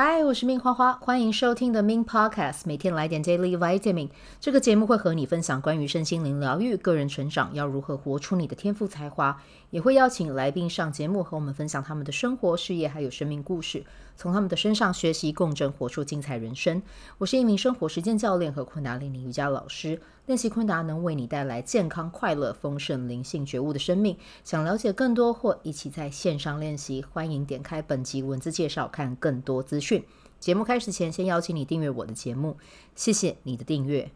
嗨，我是命花花，欢迎收听的 Min Podcast，每天来点 Daily Vitamin。这个节目会和你分享关于身心灵疗愈、个人成长，要如何活出你的天赋才华，也会邀请来宾上节目和我们分享他们的生活、事业还有生命故事，从他们的身上学习共振，活出精彩人生。我是一名生活实践教练和昆达里尼瑜伽老师，练习昆达能为你带来健康、快乐、丰盛、灵性觉悟的生命。想了解更多或一起在线上练习，欢迎点开本集文字介绍，看更多资讯。节目开始前，先邀请你订阅我的节目，谢谢你的订阅。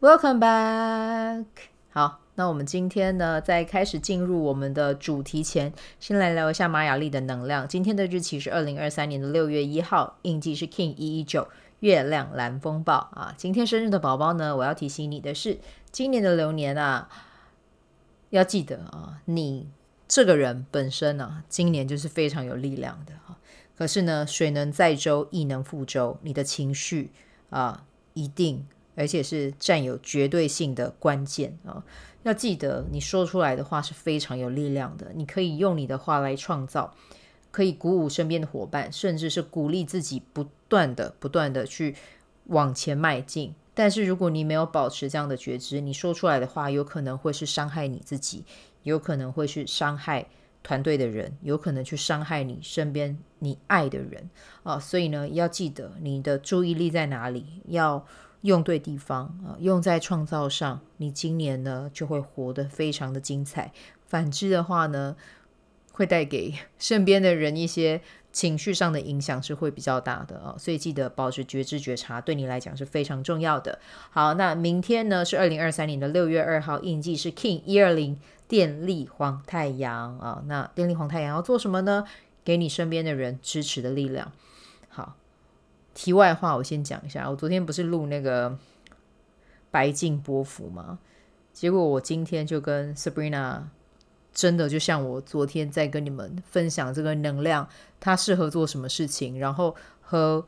Welcome back。好，那我们今天呢，在开始进入我们的主题前，先来聊一下玛雅历的能量。今天的日期是二零二三年的六月一号，印记是 King 一一九，月亮蓝风暴啊。今天生日的宝宝呢，我要提醒你的是，今年的流年啊，要记得啊，你这个人本身啊，今年就是非常有力量的。可是呢，水能载舟，亦能覆舟。你的情绪啊，一定，而且是占有绝对性的关键啊！要记得，你说出来的话是非常有力量的。你可以用你的话来创造，可以鼓舞身边的伙伴，甚至是鼓励自己，不断的、不断的去往前迈进。但是，如果你没有保持这样的觉知，你说出来的话有可能会是伤害你自己，有可能会是伤害。团队的人有可能去伤害你身边你爱的人啊，所以呢，要记得你的注意力在哪里，要用对地方啊，用在创造上，你今年呢就会活得非常的精彩。反之的话呢，会带给身边的人一些情绪上的影响是会比较大的啊，所以记得保持觉知觉察，对你来讲是非常重要的。好，那明天呢是二零二三年的六月二号，印记是 King 一二零。电力黄太阳啊，那电力黄太阳要做什么呢？给你身边的人支持的力量。题外话，我先讲一下，我昨天不是录那个白镜波幅吗？结果我今天就跟 Sabrina 真的就像我昨天在跟你们分享这个能量，它适合做什么事情，然后和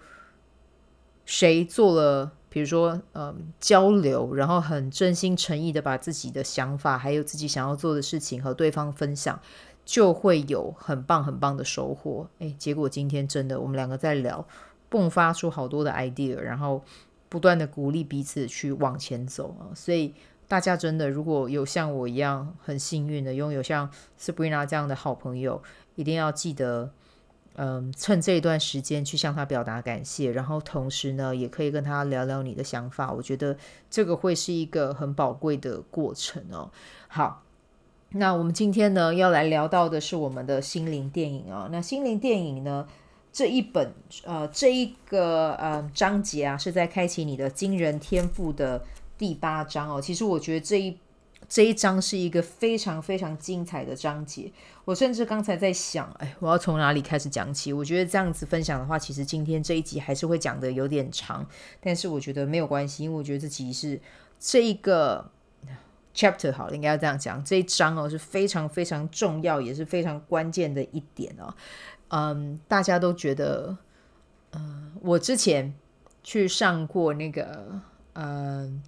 谁做了。比如说，嗯，交流，然后很真心诚意的把自己的想法，还有自己想要做的事情和对方分享，就会有很棒很棒的收获。诶，结果今天真的，我们两个在聊，迸发出好多的 idea，然后不断的鼓励彼此去往前走啊。所以大家真的，如果有像我一样很幸运的拥有像 Sabrina 这样的好朋友，一定要记得。嗯，趁这一段时间去向他表达感谢，然后同时呢，也可以跟他聊聊你的想法。我觉得这个会是一个很宝贵的过程哦。好，那我们今天呢要来聊到的是我们的心灵电影啊、哦。那心灵电影呢这一本呃这一个呃章节啊是在开启你的惊人天赋的第八章哦。其实我觉得这一。这一章是一个非常非常精彩的章节，我甚至刚才在想，哎，我要从哪里开始讲起？我觉得这样子分享的话，其实今天这一集还是会讲得有点长，但是我觉得没有关系，因为我觉得这集是这一个 chapter 好了，应该要这样讲，这一章哦是非常非常重要，也是非常关键的一点哦。嗯，大家都觉得，嗯，我之前去上过那个，嗯。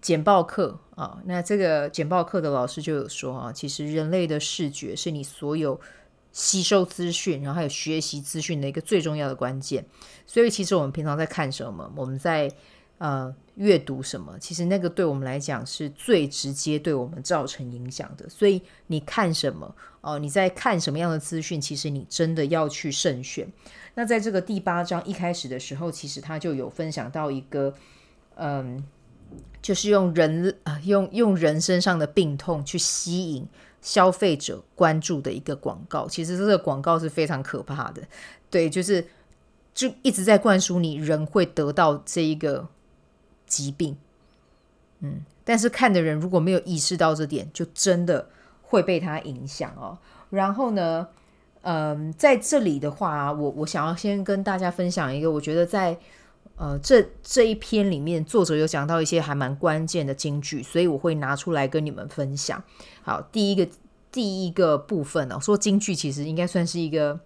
简报课啊，那这个简报课的老师就有说啊，其实人类的视觉是你所有吸收资讯，然后还有学习资讯的一个最重要的关键。所以，其实我们平常在看什么，我们在呃阅读什么，其实那个对我们来讲是最直接对我们造成影响的。所以，你看什么哦？你在看什么样的资讯？其实你真的要去慎选。那在这个第八章一开始的时候，其实他就有分享到一个嗯。就是用人啊，用用人身上的病痛去吸引消费者关注的一个广告。其实这个广告是非常可怕的，对，就是就一直在灌输你人会得到这一个疾病，嗯，但是看的人如果没有意识到这点，就真的会被它影响哦。然后呢，嗯，在这里的话，我我想要先跟大家分享一个，我觉得在。呃，这这一篇里面，作者有讲到一些还蛮关键的金句，所以我会拿出来跟你们分享。好，第一个第一个部分呢，说金句其实应该算是一个，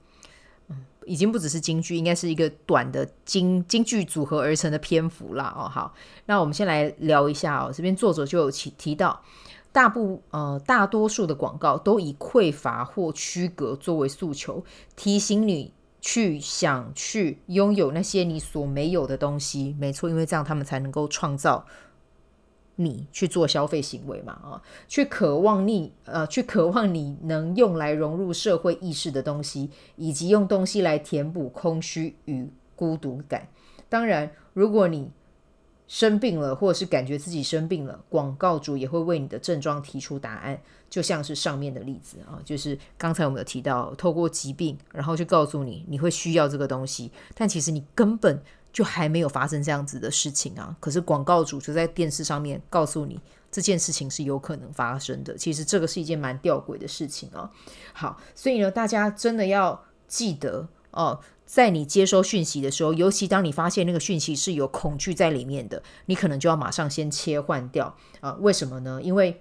已经不只是京剧，应该是一个短的金京剧组合而成的篇幅啦。哦，好，那我们先来聊一下哦。这边作者就有提提到，大部呃大多数的广告都以匮乏或区隔作为诉求，提醒你。去想去拥有那些你所没有的东西。没错，因为这样他们才能够创造你去做消费行为嘛，啊，去渴望你呃，去渴望你能用来融入社会意识的东西，以及用东西来填补空虚与孤独感。当然，如果你生病了，或者是感觉自己生病了，广告主也会为你的症状提出答案，就像是上面的例子啊，就是刚才我们有提到，透过疾病，然后就告诉你你会需要这个东西，但其实你根本就还没有发生这样子的事情啊。可是广告主就在电视上面告诉你这件事情是有可能发生的，其实这个是一件蛮吊诡的事情啊。好，所以呢，大家真的要记得哦。在你接收讯息的时候，尤其当你发现那个讯息是有恐惧在里面的，你可能就要马上先切换掉啊、为什么呢？因为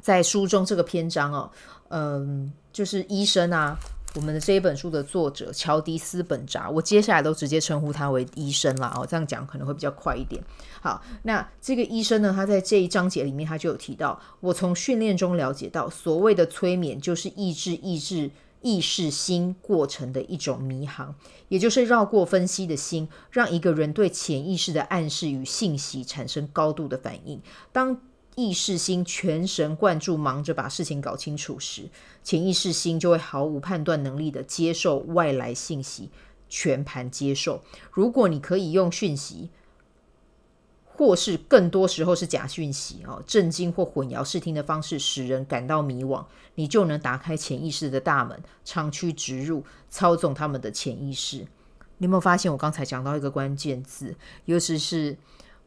在书中这个篇章哦，嗯，就是医生啊，我们的这一本书的作者乔迪斯本扎，我接下来都直接称呼他为医生了哦，这样讲可能会比较快一点。好，那这个医生呢，他在这一章节里面他就有提到，我从训练中了解到，所谓的催眠就是抑制抑制。意识心过程的一种迷航，也就是绕过分析的心，让一个人对潜意识的暗示与信息产生高度的反应。当意识心全神贯注，忙着把事情搞清楚时，潜意识心就会毫无判断能力的接受外来信息，全盘接受。如果你可以用讯息。或是更多时候是假讯息哦，震惊或混淆视听的方式使人感到迷惘，你就能打开潜意识的大门，长驱直入，操纵他们的潜意识。你有没有发现我刚才讲到一个关键字，尤其是。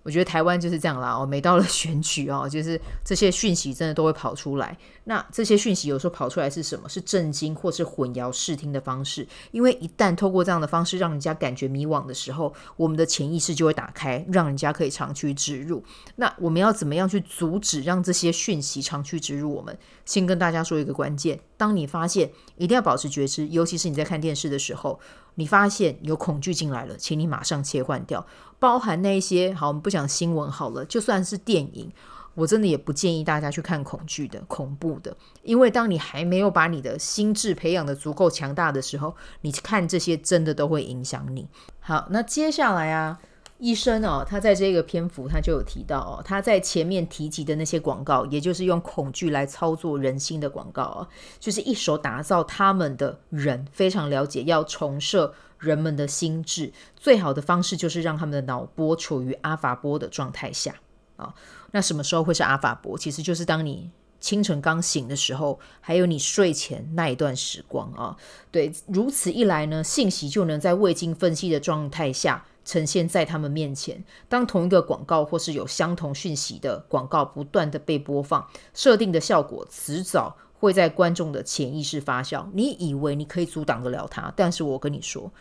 我觉得台湾就是这样啦，哦，每到了选举哦，就是这些讯息真的都会跑出来。那这些讯息有时候跑出来是什么？是震惊或是混淆视听的方式。因为一旦透过这样的方式让人家感觉迷惘的时候，我们的潜意识就会打开，让人家可以长驱直入。那我们要怎么样去阻止让这些讯息长驱直入？我们先跟大家说一个关键：当你发现，一定要保持觉知，尤其是你在看电视的时候。你发现有恐惧进来了，请你马上切换掉，包含那些好，我们不讲新闻好了，就算是电影，我真的也不建议大家去看恐惧的、恐怖的，因为当你还没有把你的心智培养的足够强大的时候，你看这些真的都会影响你。好，那接下来啊。医生哦，他在这个篇幅他就有提到哦，他在前面提及的那些广告，也就是用恐惧来操作人心的广告哦，就是一手打造他们的人非常了解，要重设人们的心智，最好的方式就是让他们的脑波处于阿法波的状态下啊、哦。那什么时候会是阿法波？其实就是当你清晨刚醒的时候，还有你睡前那一段时光啊、对，如此一来呢，信息就能在未经分析的状态下。呈现在他们面前。当同一个广告或是有相同讯息的广告不断的被播放，设定的效果迟早会在观众的潜意识发酵。你以为你可以阻挡得了它，但是我跟你说，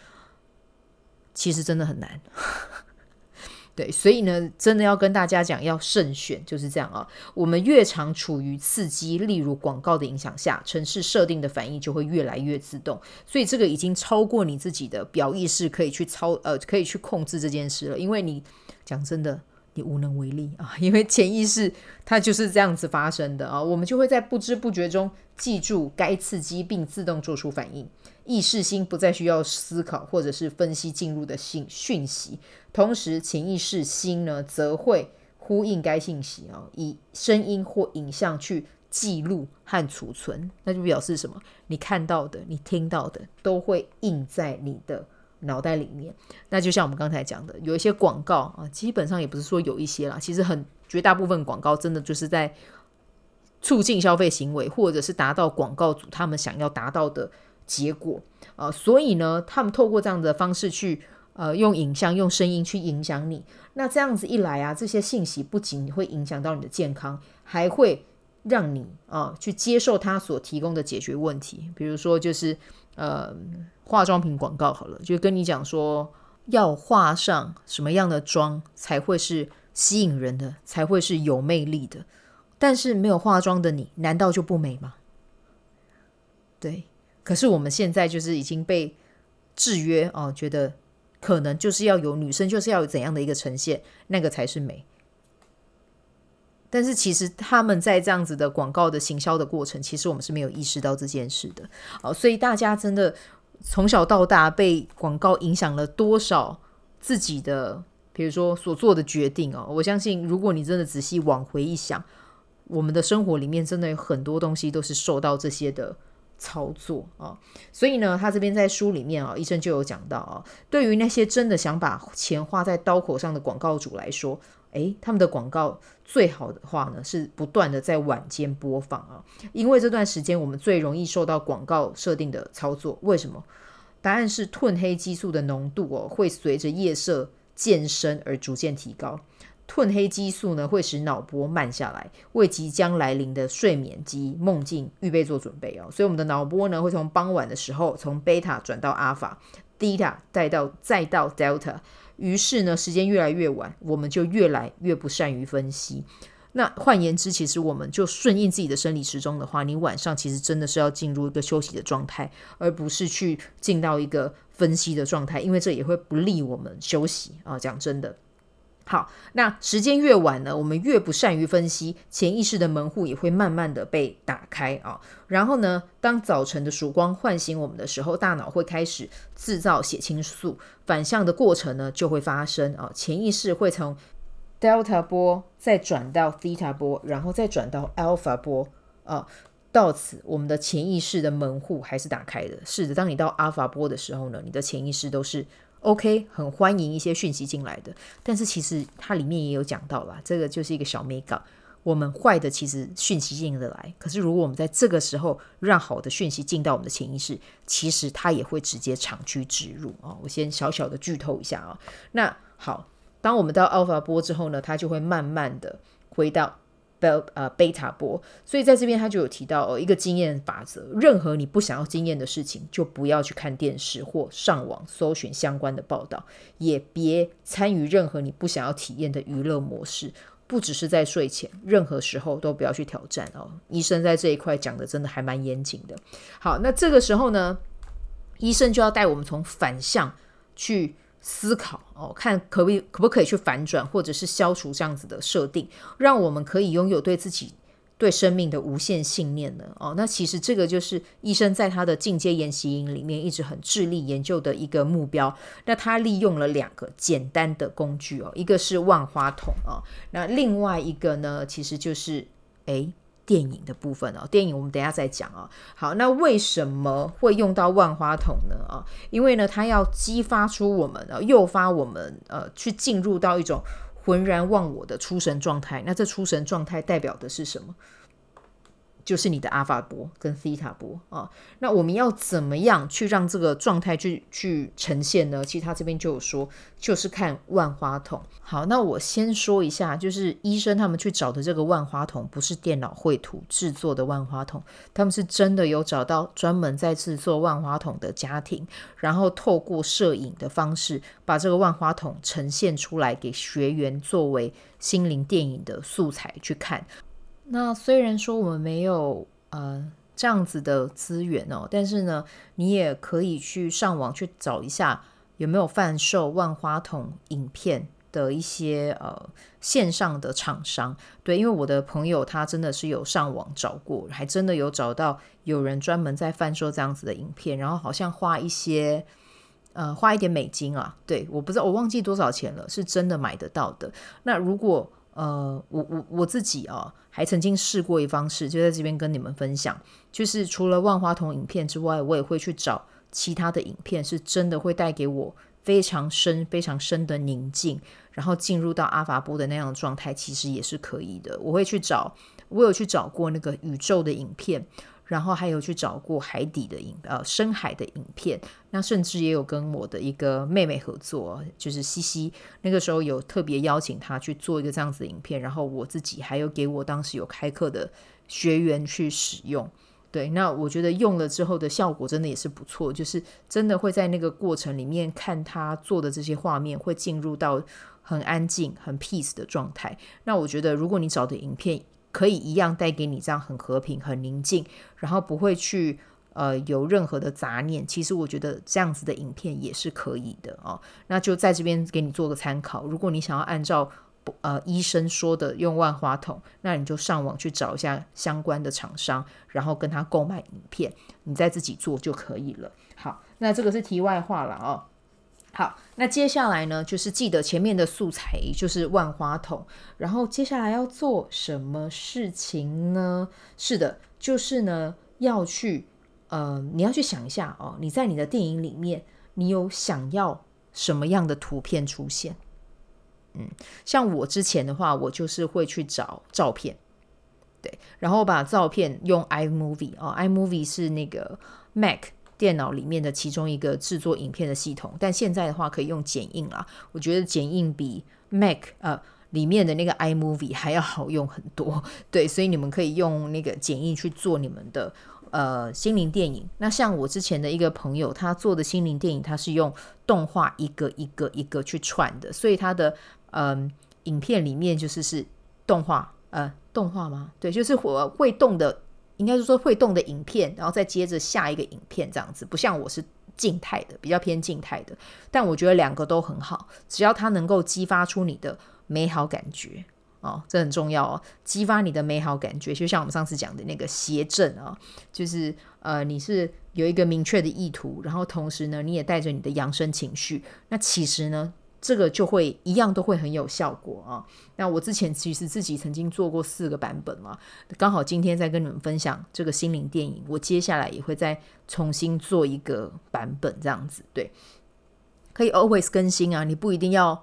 其实真的很难。对，所以呢，真的要跟大家讲，要慎选，就是这样啊。我们越常处于刺激，例如广告的影响下，程式设定的反应就会越来越自动。所以这个已经超过你自己的表意识可以去操呃，可以去控制这件事了。因为你讲真的，你无能为力啊，因为潜意识它就是这样子发生的啊。我们就会在不知不觉中记住该刺激，并自动做出反应。意识心不再需要思考或者是分析进入的信讯息，同时潜意识心呢，则会呼应该信息啊，以声音或影像去记录和储存。那就表示什么？你看到的、你听到的，都会印在你的脑袋里面。那就像我们刚才讲的，有一些广告啊，基本上也不是说有一些啦，其实很绝大部分广告真的就是在促进消费行为，或者是达到广告主他们想要达到的。结果啊、呃，所以呢，他们透过这样的方式去呃，用影像、用声音去影响你。那这样子一来啊，这些信息不仅会影响到你的健康，还会让你啊、去接受他所提供的解决问题。比如说，就是呃，化妆品广告好了，就跟你讲说要画上什么样的妆才会是吸引人的，才会是有魅力的。但是没有化妆的你，难道就不美吗？对。可是我们现在就是已经被制约哦，觉得可能就是要有女生就是要有怎样的一个呈现，那个才是美。但是其实他们在这样子的广告的行销的过程，其实我们是没有意识到这件事的哦。所以大家真的从小到大被广告影响了多少自己的，比如说所做的决定哦。我相信，如果你真的仔细往回一想，我们的生活里面真的有很多东西都是受到这些的操作啊。所以呢，他这边在书里面啊，医生就有讲到啊，对于那些真的想把钱花在刀口上的广告主来说，诶，他们的广告最好的话呢，是不断的在晚间播放啊，因为这段时间我们最容易受到广告设定的操作。为什么？答案是褪黑激素的浓度哦，会随着夜色渐深而逐渐提高。褪黑激素呢，会使脑波慢下来，为即将来临的睡眠及梦境预备做准备哦。所以我们的脑波呢，会从傍晚的时候从贝塔转到阿尔法，贝塔再到再到 delta。于是呢，时间越来越晚，我们就越来越不善于分析。那换言之，其实我们就顺应自己的生理时钟的话，你晚上其实真的是要进入一个休息的状态，而不是去进到一个分析的状态，因为这也会不利我们休息啊。讲真的。好，那时间越晚呢，我们越不善于分析，潜意识的门户也会慢慢的被打开啊。然后呢，当早晨的曙光唤醒我们的时候，大脑会开始制造血清素，反向的过程呢就会发生啊。潜意识会从 delta 波再转到 theta 波，然后再转到 alpha 波啊。到此，我们的潜意识的门户还是打开的。是的，当你到 alpha 波的时候呢，你的潜意识都是。OK，很欢迎一些讯息进来的，但是其实它里面也有讲到啦，这个就是一个小美感。我们坏的其实讯息进得来，可是如果我们在这个时候让好的讯息进到我们的潜意识，其实它也会直接长驱直入啊。我先小小的剧透一下啊。那好，当我们到 Alpha 波之后呢，它就会慢慢的回到。呃，贝塔波，所以在这边他就有提到哦，一个经验法则：任何你不想要经验的事情，就不要去看电视或上网搜寻相关的报道，也别参与任何你不想要体验的娱乐模式。不只是在睡前，任何时候都不要去挑战哦。医生在这一块讲的真的还蛮严谨的。好，那这个时候呢，医生就要带我们从反向去。思考哦，看可不可以可不可以去反转，或者是消除这样子的设定，让我们可以拥有对自己、对生命的无限信念呢？哦，那其实这个就是医生在他的进阶研习营里面一直很致力研究的一个目标。那他利用了两个简单的工具哦，一个是万花筒哦，那另外一个呢，其实就是诶。电影的部分哦，电影我们等下再讲啊。好，那为什么会用到万花筒呢？啊，因为呢，它要激发出我们，呃，诱发我们，呃，去进入到一种浑然忘我的出神状态。那这出神状态代表的是什么？就是你的阿法波跟西塔波啊，那我们要怎么样去让这个状态去去呈现呢？其实他这边就有说，就是看万花筒。好，那我先说一下，就是医生他们去找的这个万花筒，不是电脑绘图制作的万花筒，他们是真的有找到专门在制作万花筒的家庭，然后透过摄影的方式，把这个万花筒呈现出来给学员作为心灵电影的素材去看。那虽然说我们没有呃这样子的资源哦，但是呢，你也可以去上网去找一下有没有贩售万花筒影片的一些呃线上的厂商。对，因为我的朋友他真的是有上网找过，还真的有找到有人专门在贩售这样子的影片，然后好像花一些呃花一点美金啊，对，我不知道我忘记多少钱了，是真的买得到的。那如果呃，我我我自己啊，还曾经试过一方式，就在这边跟你们分享，就是除了万花筒影片之外，我也会去找其他的影片，是真的会带给我非常深、非常深的宁静，然后进入到阿法波的那样的状态，其实也是可以的。我会去找，我有去找过那个宇宙的影片。然后还有去找过海底的影，呃，深海的影片。那甚至也有跟我的一个妹妹合作，就是西西。那个时候有特别邀请她去做一个这样子的影片，然后我自己还有给我当时有开课的学员去使用。对，那我觉得用了之后的效果真的也是不错，就是真的会在那个过程里面看他做的这些画面，会进入到很安静、很 peace 的状态。那我觉得，如果你找的影片，可以一样带给你这样很和平、很宁静，然后不会去呃有任何的杂念。其实我觉得这样子的影片也是可以的哦。那就在这边给你做个参考。如果你想要按照呃医生说的用万花筒，那你就上网去找一下相关的厂商，然后跟他购买影片，你再自己做就可以了。好，那这个是题外话了哦。好，那接下来呢，就是记得前面的素材就是万花筒，然后接下来要做什么事情呢？是的，就是呢要去呃，你要去想一下哦，你在你的电影里面，你有想要什么样的图片出现？嗯，像我之前的话，我就是会去找照片，对，然后把照片用 iMovie 哦，iMovie 是那个 Mac。电脑里面的其中一个制作影片的系统，但现在的话可以用剪映啦。我觉得剪映比 Mac 呃里面的那个 iMovie 还要好用很多。对，所以你们可以用那个剪映去做你们的呃心灵电影。那像我之前的一个朋友，他做的心灵电影，他是用动画一个一个一个去串的，所以他的嗯、影片里面就是是动画呃动画吗？对，就是会会动的。应该是说会动的影片，然后再接着下一个影片这样子，不像我是静态的，比较偏静态的。但我觉得两个都很好，只要它能够激发出你的美好感觉哦，这很重要哦，激发你的美好感觉，就像我们上次讲的那个谐振啊，就是呃，你是有一个明确的意图，然后同时呢，你也带着你的扬升情绪，那其实呢。这个就会一样都会很有效果啊。那我之前其实自己曾经做过四个版本嘛，刚好今天在跟你们分享这个心灵电影，我接下来也会再重新做一个版本，这样子对，可以 always 更新啊。你不一定要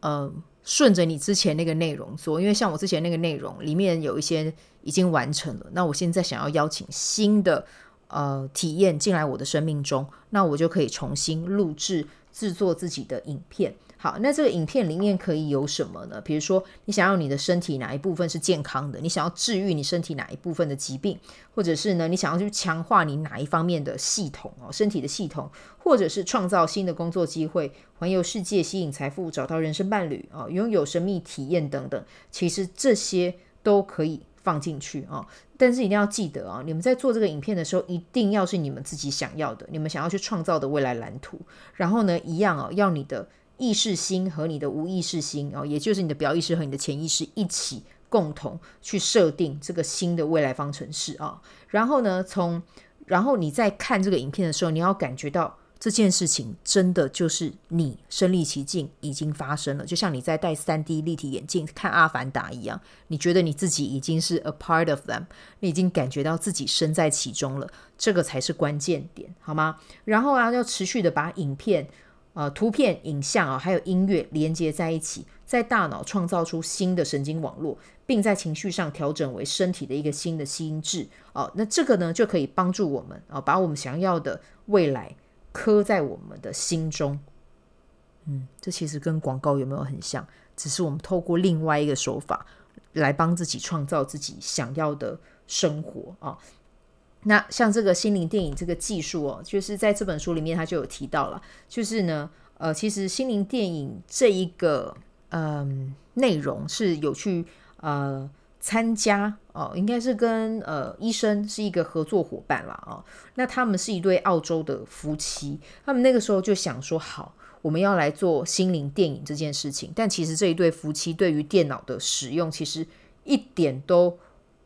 呃顺着你之前那个内容做，因为像我之前那个内容里面有一些已经完成了，那我现在想要邀请新的呃体验进来我的生命中，那我就可以重新录制制作自己的影片。好，那这个影片里面可以有什么呢？比如说，你想要你的身体哪一部分是健康的？你想要治愈你身体哪一部分的疾病？或者是呢，你想要去强化你哪一方面的系统哦，身体的系统，或者是创造新的工作机会、环游世界、吸引财富、找到人生伴侣啊、哦、拥有神秘体验等等，其实这些都可以放进去啊、哦。但是一定要记得啊，你们在做这个影片的时候，一定要是你们自己想要的，你们想要去创造的未来蓝图。然后呢，一样哦，要你的。意识心和你的无意识心哦，也就是你的表意识和你的潜意识一起共同去设定这个新的未来方程式啊。然后呢，从然后你在看这个影片的时候，你要感觉到这件事情真的就是你身历其境已经发生了，就像你在戴三 D 立体眼镜看《阿凡达》一样，你觉得你自己已经是 a part of them，你已经感觉到自己身在其中了，这个才是关键点，好吗？然后啊，要持续的把影片。呃，图片、影像啊，还有音乐连接在一起，在大脑创造出新的神经网络，并在情绪上调整为身体的一个新的心智。哦，那这个呢，就可以帮助我们啊，把我们想要的未来刻在我们的心中。嗯，这其实跟广告有没有很像？只是我们透过另外一个手法来帮自己创造自己想要的生活啊。那像这个心灵电影这个技术哦，就是在这本书里面他就有提到了，就是呢，呃，其实心灵电影这一个嗯、内容是有去呃参加哦，应该是跟呃医生是一个合作伙伴啦。啊、哦。那他们是一对澳洲的夫妻，他们那个时候就想说，好，我们要来做心灵电影这件事情。但其实这一对夫妻对于电脑的使用其实一点都。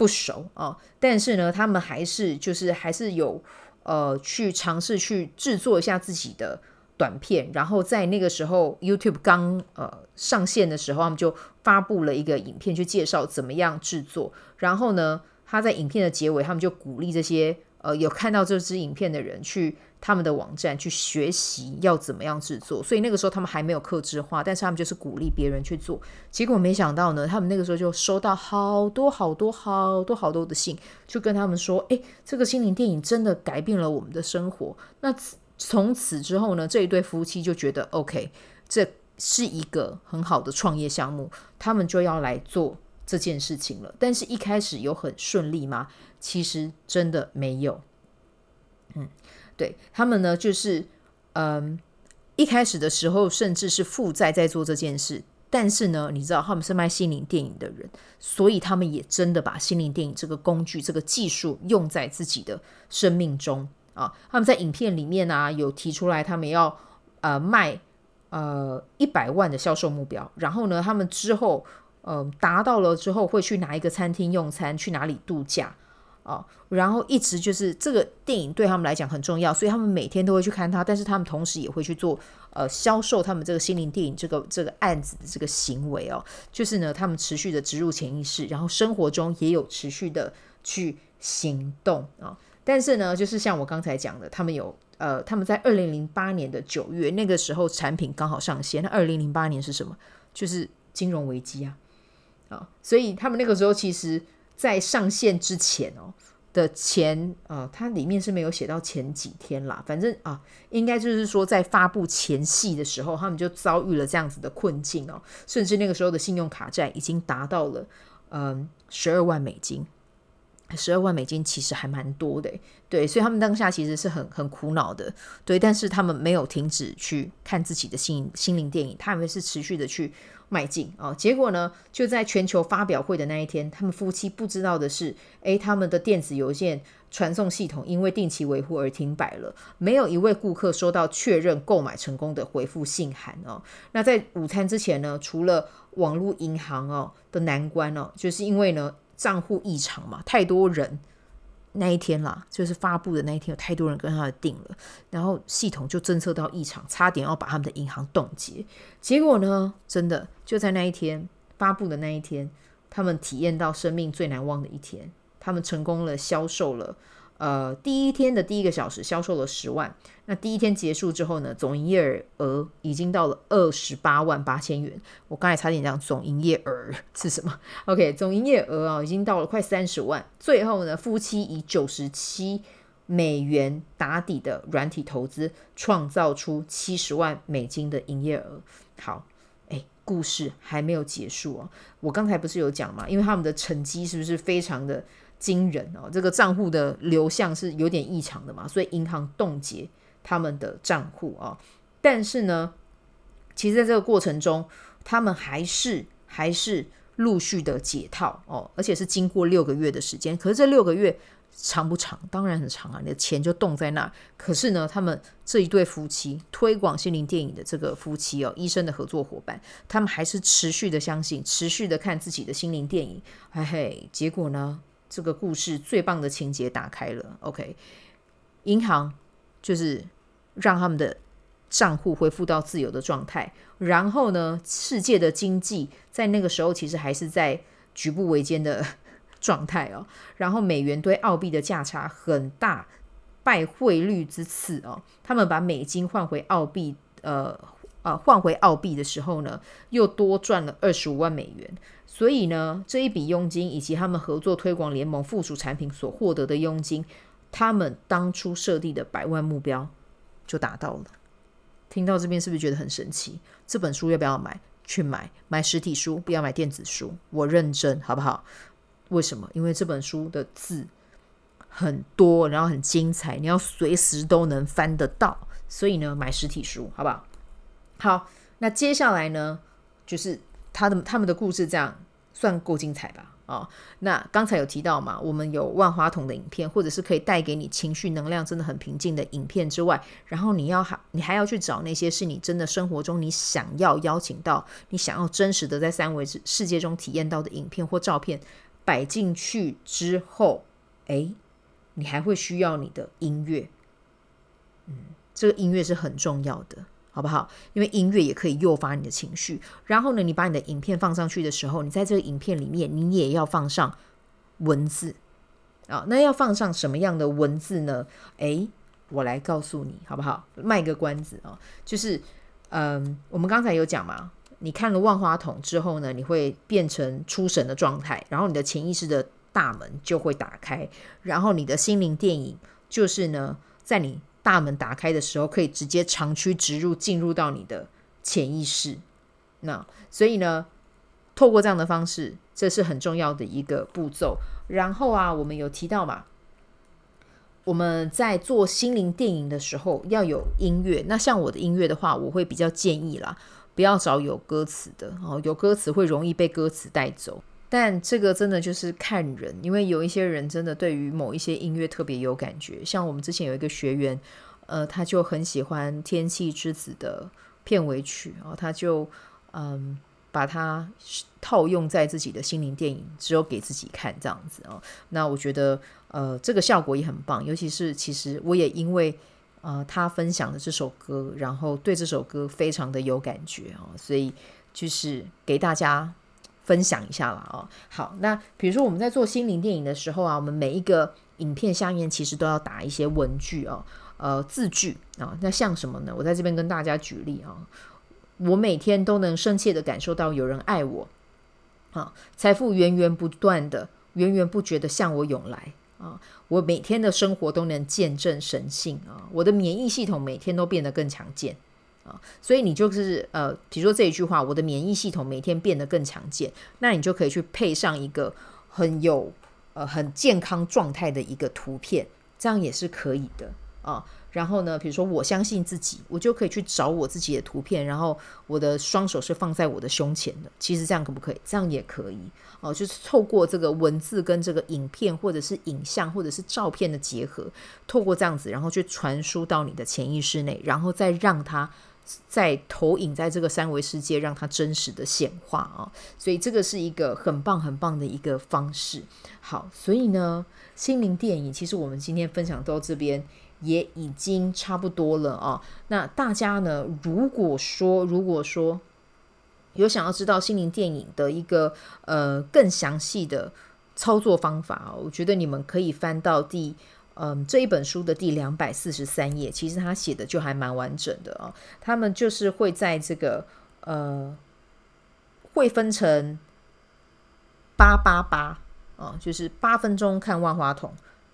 不熟啊，但是呢，他们还是就是还是有呃去尝试去制作一下自己的短片，然后在那个时候 YouTube 刚呃上线的时候，他们就发布了一个影片去介绍怎么样制作，然后呢，他在影片的结尾，他们就鼓励这些呃有看到这支影片的人去。他们的网站去学习要怎么样制作，所以那个时候他们还没有克制化，但是他们就是鼓励别人去做。结果没想到呢，他们那个时候就收到好多好多好多好多的信，就跟他们说：“诶，这个心灵电影真的改变了我们的生活。”那从此之后呢，这一对夫妻就觉得 OK，这是一个很好的创业项目，他们就要来做这件事情了。但是，一开始有很顺利吗？其实真的没有。嗯。对他们呢，就是嗯，一开始的时候甚至是负债在做这件事，但是呢，你知道他们是卖心灵电影的人，所以他们也真的把心灵电影这个工具、这个技术用在自己的生命中啊。他们在影片里面啊，有提出来他们要呃卖呃一百万的销售目标，然后呢，他们之后呃达到了之后会去哪一个餐厅用餐，去哪里度假。啊，然后一直就是这个电影对他们来讲很重要，所以他们每天都会去看它。但是他们同时也会去做呃销售他们这个心灵电影这个这个案子的这个行为哦，就是呢，他们持续的植入潜意识，然后生活中也有持续的去行动啊、但是呢，就是像我刚才讲的，他们有呃，他们在二零零八年的九月那个时候产品刚好上线。那二零零八年是什么？就是金融危机啊所以他们那个时候其实。在上线之前哦的前呃，它里面是没有写到前几天啦，反正啊，应该就是说在发布前戏的时候，他们就遭遇了这样子的困境哦，甚至那个时候的信用卡债已经达到了嗯十二万美金，十二万美金其实还蛮多的，对，所以他们当下其实是很很苦恼的，对，但是他们没有停止去看自己的心心灵电影，他们是持续的去。迈进哦！结果呢，就在全球发表会的那一天，他们夫妻不知道的是，诶，他们的电子邮件传送系统因为定期维护而停摆了，没有一位顾客收到确认购买成功的回复信函哦。那在午餐之前呢，除了网络银行哦的难关哦，就是因为呢账户异常嘛，太多人。那一天啦，就是发布的那一天，有太多人跟他的订了，然后系统就侦测到异常，差点要把他们的银行冻结。结果呢，真的就在那一天发布的那一天，他们体验到生命最难忘的一天，他们成功了销售了。呃，第一天的第一个小时销售了十万。那第一天结束之后呢，总营业额已经到了二十八万八千元。我刚才差点讲总营业额是什么？OK，总营业额啊，已经到了快三十万。最后呢，夫妻以九十七美元打底的软体投资，创造出七十万美金的营业额。好，哎，故事还没有结束哦。我刚才不是有讲吗？因为他们的成绩是不是非常的？惊人哦，这个账户的流向是有点异常的嘛，所以银行冻结他们的账户啊。但是呢，其实在这个过程中，他们还是还是陆续的解套哦，而且是经过六个月的时间。可是这六个月长不长？当然很长啊，你的钱就冻在那。可是呢，他们这一对夫妻推广心灵电影的这个夫妻哦，医生的合作伙伴，他们还是持续的相信，持续的看自己的心灵电影。嘿嘿，结果呢？这个故事最棒的情节打开了，OK，银行就是让他们的账户恢复到自由的状态。然后呢，世界的经济在那个时候其实还是在举步维艰的状态哦。然后美元对澳币的价差很大，拜汇率之赐哦，他们把美金换回澳币，呃。呃，换回澳币的时候呢，又多赚了二十五万美元。所以呢，这一笔佣金以及他们合作推广联盟附属产品所获得的佣金，他们当初设定的百万目标就达到了。听到这边是不是觉得很神奇？这本书要不要买？去买，买实体书，不要买电子书。我认真，好不好？为什么？因为这本书的字很多，然后很精彩，你要随时都能翻得到。所以呢，买实体书，好不好？好，那接下来呢，就是他的他们的故事，这样算够精彩吧？哦，那刚才有提到嘛，我们有万花筒的影片，或者是可以带给你情绪能量真的很平静的影片之外，然后你要还你还要去找那些是你真的生活中你想要邀请到，你想要真实的在三维世界中体验到的影片或照片摆进去之后，诶，你还会需要你的音乐，嗯，这个音乐是很重要的。好不好？因为音乐也可以诱发你的情绪。然后呢，你把你的影片放上去的时候，你在这个影片里面，你也要放上文字啊。那要放上什么样的文字呢？诶，我来告诉你，好不好？卖个关子啊，就是嗯，我们刚才有讲嘛，你看了万花筒之后呢，你会变成出神的状态，然后你的潜意识的大门就会打开，然后你的心灵电影就是呢，在你。大门打开的时候，可以直接长驱直入，进入到你的潜意识。那所以呢，透过这样的方式，这是很重要的一个步骤。然后啊，我们有提到嘛，我们在做心灵电影的时候要有音乐。那像我的音乐的话，我会比较建议啦，不要找有歌词的哦，有歌词会容易被歌词带走。但这个真的就是看人，因为有一些人真的对于某一些音乐特别有感觉。像我们之前有一个学员，呃，他就很喜欢《天气之子》的片尾曲，然后他就嗯把它套用在自己的心灵电影，只有给自己看这样子哦。那我觉得呃，这个效果也很棒。尤其是其实我也因为呃他分享的这首歌，然后对这首歌非常的有感觉哦，所以就是给大家分享一下了啊。好，那比如说我们在做心灵电影的时候啊，我们每一个影片下面其实都要打一些文句啊，呃字句啊。那像什么呢？我在这边跟大家举例啊。我每天都能深切的感受到有人爱我，啊，财富源源不断的、源源不绝的向我涌来啊！我每天的生活都能见证神性啊！我的免疫系统每天都变得更强健啊！所以你就是呃，比如说这一句话，我的免疫系统每天变得更强健，那你就可以去配上一个很有呃很健康状态的一个图片，这样也是可以的啊。然后呢，比如说我相信自己，我就可以去找我自己的图片，然后我的双手是放在我的胸前的。其实这样可不可以？这样也可以哦，就是透过这个文字跟这个影片，或者是影像，或者是照片的结合，透过这样子，然后去传输到你的潜意识内，然后再让它在投影在这个三维世界，让它真实的显化啊。所以这个是一个很棒很棒的一个方式。好，所以呢，心灵电影其实我们今天分享到这边。也已经差不多了啊。那大家呢？如果说如果说有想要知道心灵电影的一个呃更详细的操作方法，我觉得你们可以翻到第嗯、这一本书的第两百四十三页。其实他写的就还蛮完整的啊。他们就是会在这个呃会分成八八八啊，就是八分钟看万花筒，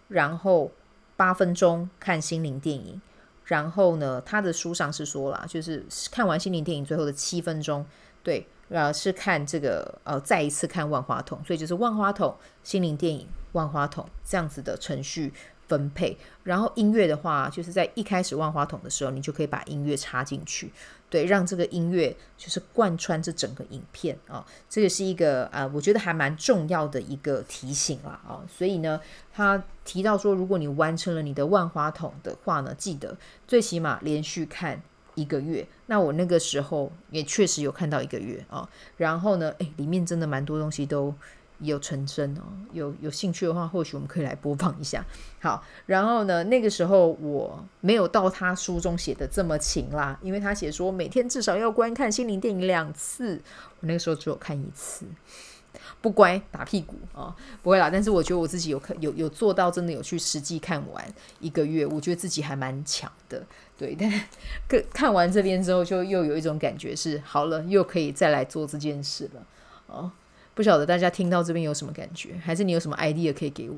然后。八分钟看心灵电影，然后呢，他的书上是说了，就是看完心灵电影最后的七分钟，对，呃，是看这个呃再一次看万花筒，所以就是万花筒、心灵电影、万花筒这样子的程序分配。然后音乐的话，就是在一开始万花筒的时候，你就可以把音乐插进去。对，让这个音乐就是贯穿这整个影片啊，这个是一个、呃，我觉得还蛮重要的一个提醒啦啊。所以呢，他提到说，如果你完成了你的万花筒的话呢，记得最起码连续看一个月。那我那个时候也确实有看到一个月啊。然后呢，诶，里面真的蛮多东西都。有成真哦，有有兴趣的话，或许我们可以来播放一下。好，然后呢，那个时候我没有到他书中写的这么勤啦，因为他写说每天至少要观看心灵电影两次，我那个时候只有看一次，不乖打屁股啊、哦，不会啦。但是我觉得我自己有看有有做到，真的有去实际看完一个月，我觉得自己还蛮强的。对，但看看完这边之后，就又有一种感觉是好了，又可以再来做这件事了哦。不晓得大家听到这边有什么感觉，还是你有什么 idea 可以给我？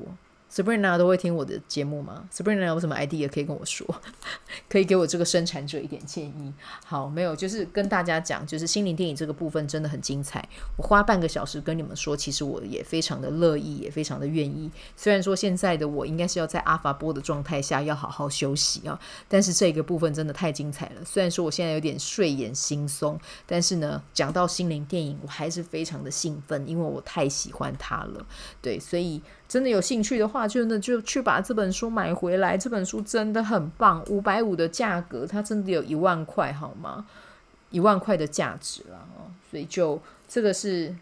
？Sabrina 都会听我的节目吗？Sabrina 有什么 idea 可以跟我说？可以给我这个生产者一点建议。好，没有，就是跟大家讲，就是心灵电影这个部分真的很精彩。我花半个小时跟你们说，其实我也非常的乐意，也非常的愿意。虽然说现在的我应该是要在阿法波的状态下要好好休息啊，但是这个部分真的太精彩了。虽然说我现在有点睡眼惺忪，但是呢，讲到心灵电影，我还是非常的兴奋，因为我太喜欢它了。对，所以。真的有兴趣的话，就那就去把这本书买回来。这本书真的很棒，五百五的价格，它真的有一万块，好吗？一万块的价值了哦。所以就这个是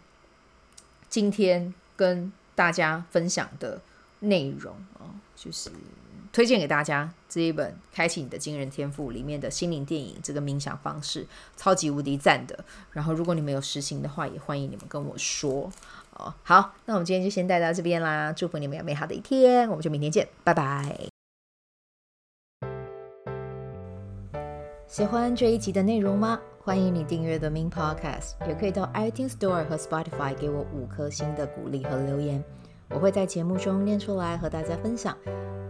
今天跟大家分享的内容哦，就是推荐给大家这一本《开启你的惊人天赋》里面的心灵电影这个冥想方式，超级无敌赞的。然后如果你们有实行的话，也欢迎你们跟我说。好，那我们今天就先带到这边啦。祝福你们有美好的一天，我们就明天见，拜拜。喜欢这一集的内容吗？欢迎你订阅 The Min Podcast，也可以到 iTunes Store 和 Spotify 给我五颗星的鼓励和留言，我会在节目中念出来和大家分享。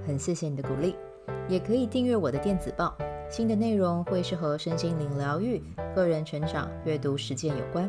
很谢谢你的鼓励，也可以订阅我的电子报，新的内容会是和身心灵疗愈、个人成长、阅读实践有关。